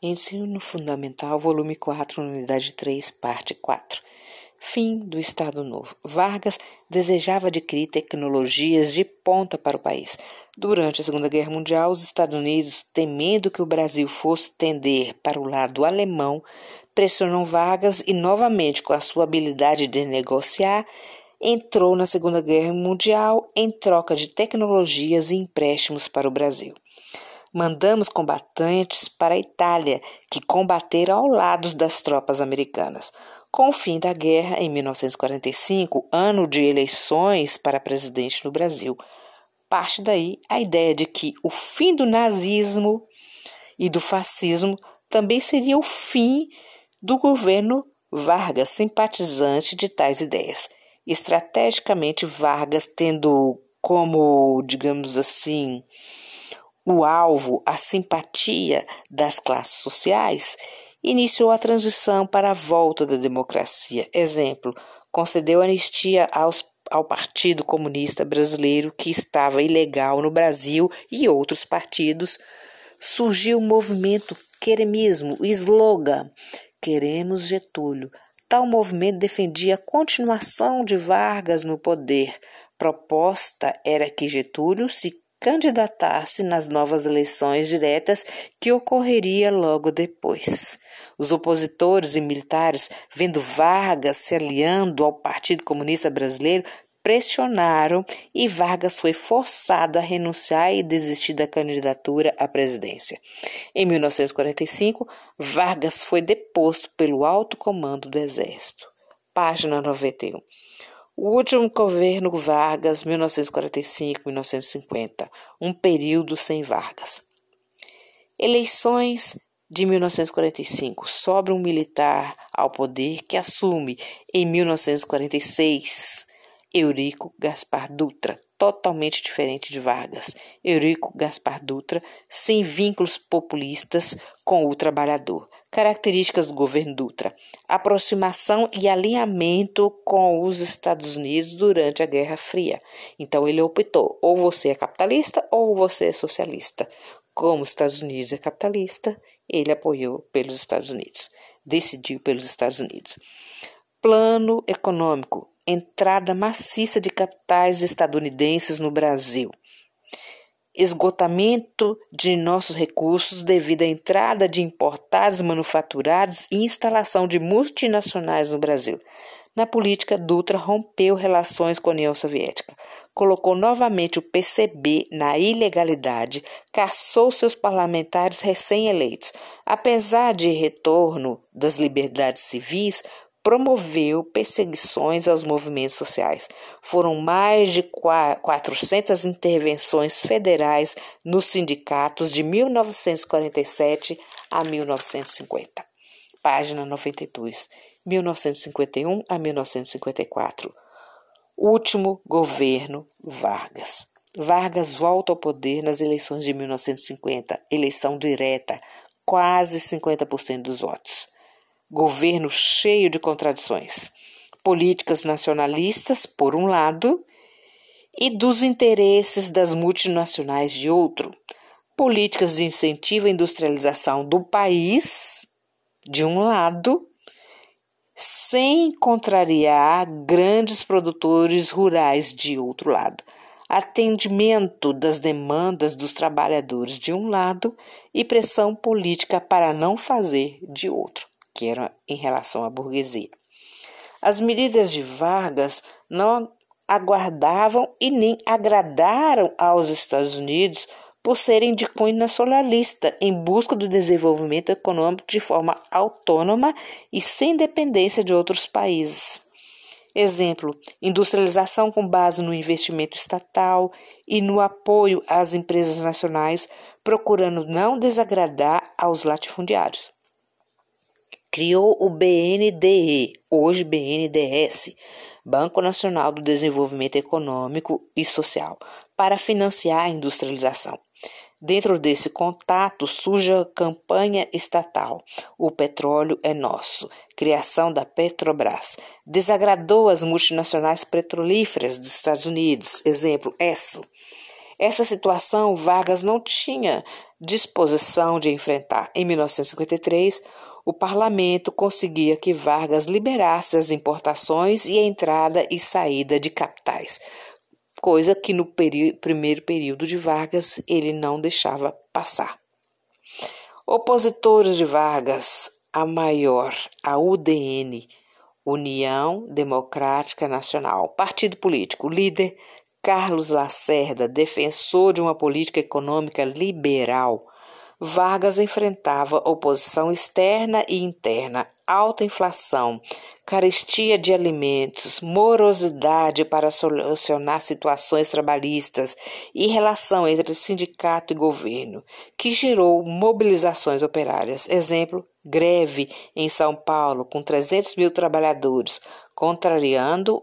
Ensino Fundamental, volume 4, unidade 3, parte 4. Fim do Estado Novo. Vargas desejava adquirir tecnologias de ponta para o país. Durante a Segunda Guerra Mundial, os Estados Unidos, temendo que o Brasil fosse tender para o lado alemão, pressionam Vargas e, novamente, com a sua habilidade de negociar, entrou na Segunda Guerra Mundial em troca de tecnologias e empréstimos para o Brasil mandamos combatentes para a Itália, que combateram ao lado das tropas americanas. Com o fim da guerra, em 1945, ano de eleições para presidente no Brasil, parte daí a ideia de que o fim do nazismo e do fascismo também seria o fim do governo Vargas, simpatizante de tais ideias. Estrategicamente, Vargas, tendo como, digamos assim, o alvo, a simpatia das classes sociais, iniciou a transição para a volta da democracia. Exemplo, concedeu anistia aos, ao Partido Comunista Brasileiro, que estava ilegal no Brasil, e outros partidos. Surgiu o movimento queremismo, o slogan Queremos Getúlio. Tal movimento defendia a continuação de Vargas no poder. Proposta era que Getúlio se candidatar-se nas novas eleições diretas que ocorreria logo depois. Os opositores e militares, vendo Vargas se aliando ao Partido Comunista Brasileiro, pressionaram e Vargas foi forçado a renunciar e desistir da candidatura à presidência. Em 1945, Vargas foi deposto pelo alto comando do Exército. Página 91. O último governo Vargas, 1945-1950, um período sem Vargas. Eleições de 1945, sobra um militar ao poder que assume em 1946 Eurico Gaspar Dutra, totalmente diferente de Vargas. Eurico Gaspar Dutra, sem vínculos populistas com o trabalhador. Características do governo Dutra: aproximação e alinhamento com os Estados Unidos durante a Guerra Fria. Então ele optou: ou você é capitalista ou você é socialista. Como os Estados Unidos é capitalista, ele apoiou pelos Estados Unidos, decidiu pelos Estados Unidos. Plano econômico: entrada maciça de capitais estadunidenses no Brasil esgotamento de nossos recursos devido à entrada de importados manufaturados e instalação de multinacionais no Brasil. Na política, Dutra rompeu relações com a União Soviética, colocou novamente o PCB na ilegalidade, caçou seus parlamentares recém-eleitos. Apesar de retorno das liberdades civis, promoveu perseguições aos movimentos sociais. Foram mais de 400 intervenções federais nos sindicatos de 1947 a 1950. Página 92. 1951 a 1954. Último governo Vargas. Vargas volta ao poder nas eleições de 1950, eleição direta, quase 50% dos votos governo cheio de contradições, políticas nacionalistas, por um lado, e dos interesses das multinacionais de outro, políticas de incentivo à industrialização do país, de um lado, sem contrariar grandes produtores rurais de outro lado, atendimento das demandas dos trabalhadores de um lado e pressão política para não fazer de outro que era em relação à burguesia. As medidas de Vargas não aguardavam e nem agradaram aos Estados Unidos por serem de cunho nacionalista, em busca do desenvolvimento econômico de forma autônoma e sem dependência de outros países. Exemplo: industrialização com base no investimento estatal e no apoio às empresas nacionais, procurando não desagradar aos latifundiários criou o BNDE, hoje BNDES, Banco Nacional do Desenvolvimento Econômico e Social, para financiar a industrialização. Dentro desse contato surge a campanha estatal O Petróleo é Nosso, criação da Petrobras. Desagradou as multinacionais petrolíferas dos Estados Unidos, exemplo, ESSO. Essa situação Vargas não tinha disposição de enfrentar. Em 1953, o parlamento conseguia que Vargas liberasse as importações e a entrada e saída de capitais, coisa que no primeiro período de Vargas ele não deixava passar. Opositores de Vargas, a maior, a UDN, União Democrática Nacional, partido político, líder Carlos Lacerda, defensor de uma política econômica liberal, Vargas enfrentava oposição externa e interna, alta inflação, carestia de alimentos, morosidade para solucionar situações trabalhistas e relação entre sindicato e governo, que gerou mobilizações operárias. Exemplo, greve em São Paulo com 300 mil trabalhadores, contrariando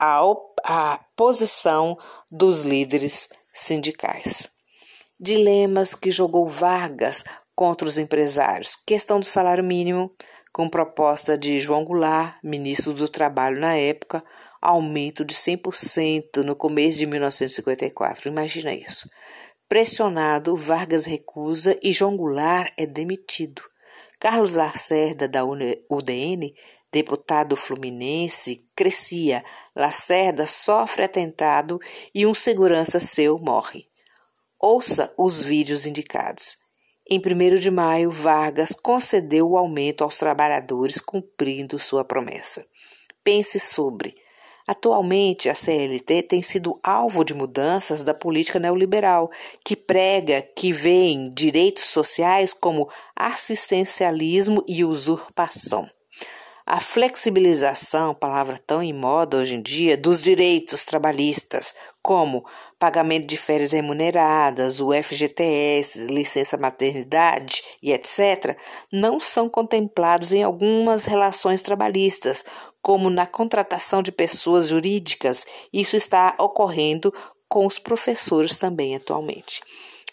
a, a posição dos líderes sindicais dilemas que jogou Vargas contra os empresários, questão do salário mínimo, com proposta de João Goulart, ministro do Trabalho na época, aumento de 100% no começo de 1954. Imagina isso. Pressionado, Vargas recusa e João Goulart é demitido. Carlos Lacerda, da UDN, deputado fluminense, crescia. Lacerda sofre atentado e um segurança seu morre. Ouça os vídeos indicados. Em 1 de maio, Vargas concedeu o aumento aos trabalhadores, cumprindo sua promessa. Pense sobre. Atualmente, a CLT tem sido alvo de mudanças da política neoliberal, que prega que veem direitos sociais como assistencialismo e usurpação. A flexibilização, palavra tão em moda hoje em dia, dos direitos trabalhistas, como pagamento de férias remuneradas, o FGTS, licença maternidade e etc., não são contemplados em algumas relações trabalhistas, como na contratação de pessoas jurídicas. Isso está ocorrendo com os professores também atualmente.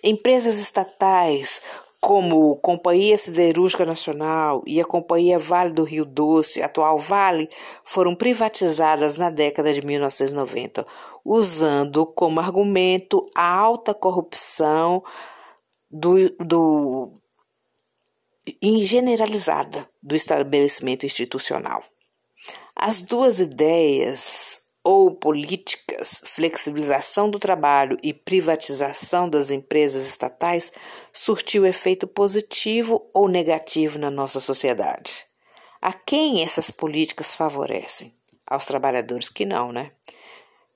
Empresas estatais como Companhia Siderúrgica Nacional e a Companhia Vale do Rio Doce, atual Vale, foram privatizadas na década de 1990, usando como argumento a alta corrupção do, do generalizada do estabelecimento institucional. As duas ideias ou políticas, flexibilização do trabalho e privatização das empresas estatais surtiu efeito positivo ou negativo na nossa sociedade? A quem essas políticas favorecem? Aos trabalhadores que não, né?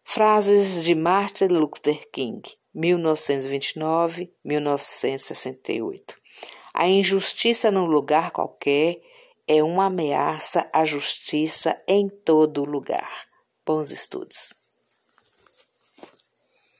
Frases de Martin Luther King, 1929-1968. A injustiça num lugar qualquer é uma ameaça à justiça em todo lugar. Bons estudos!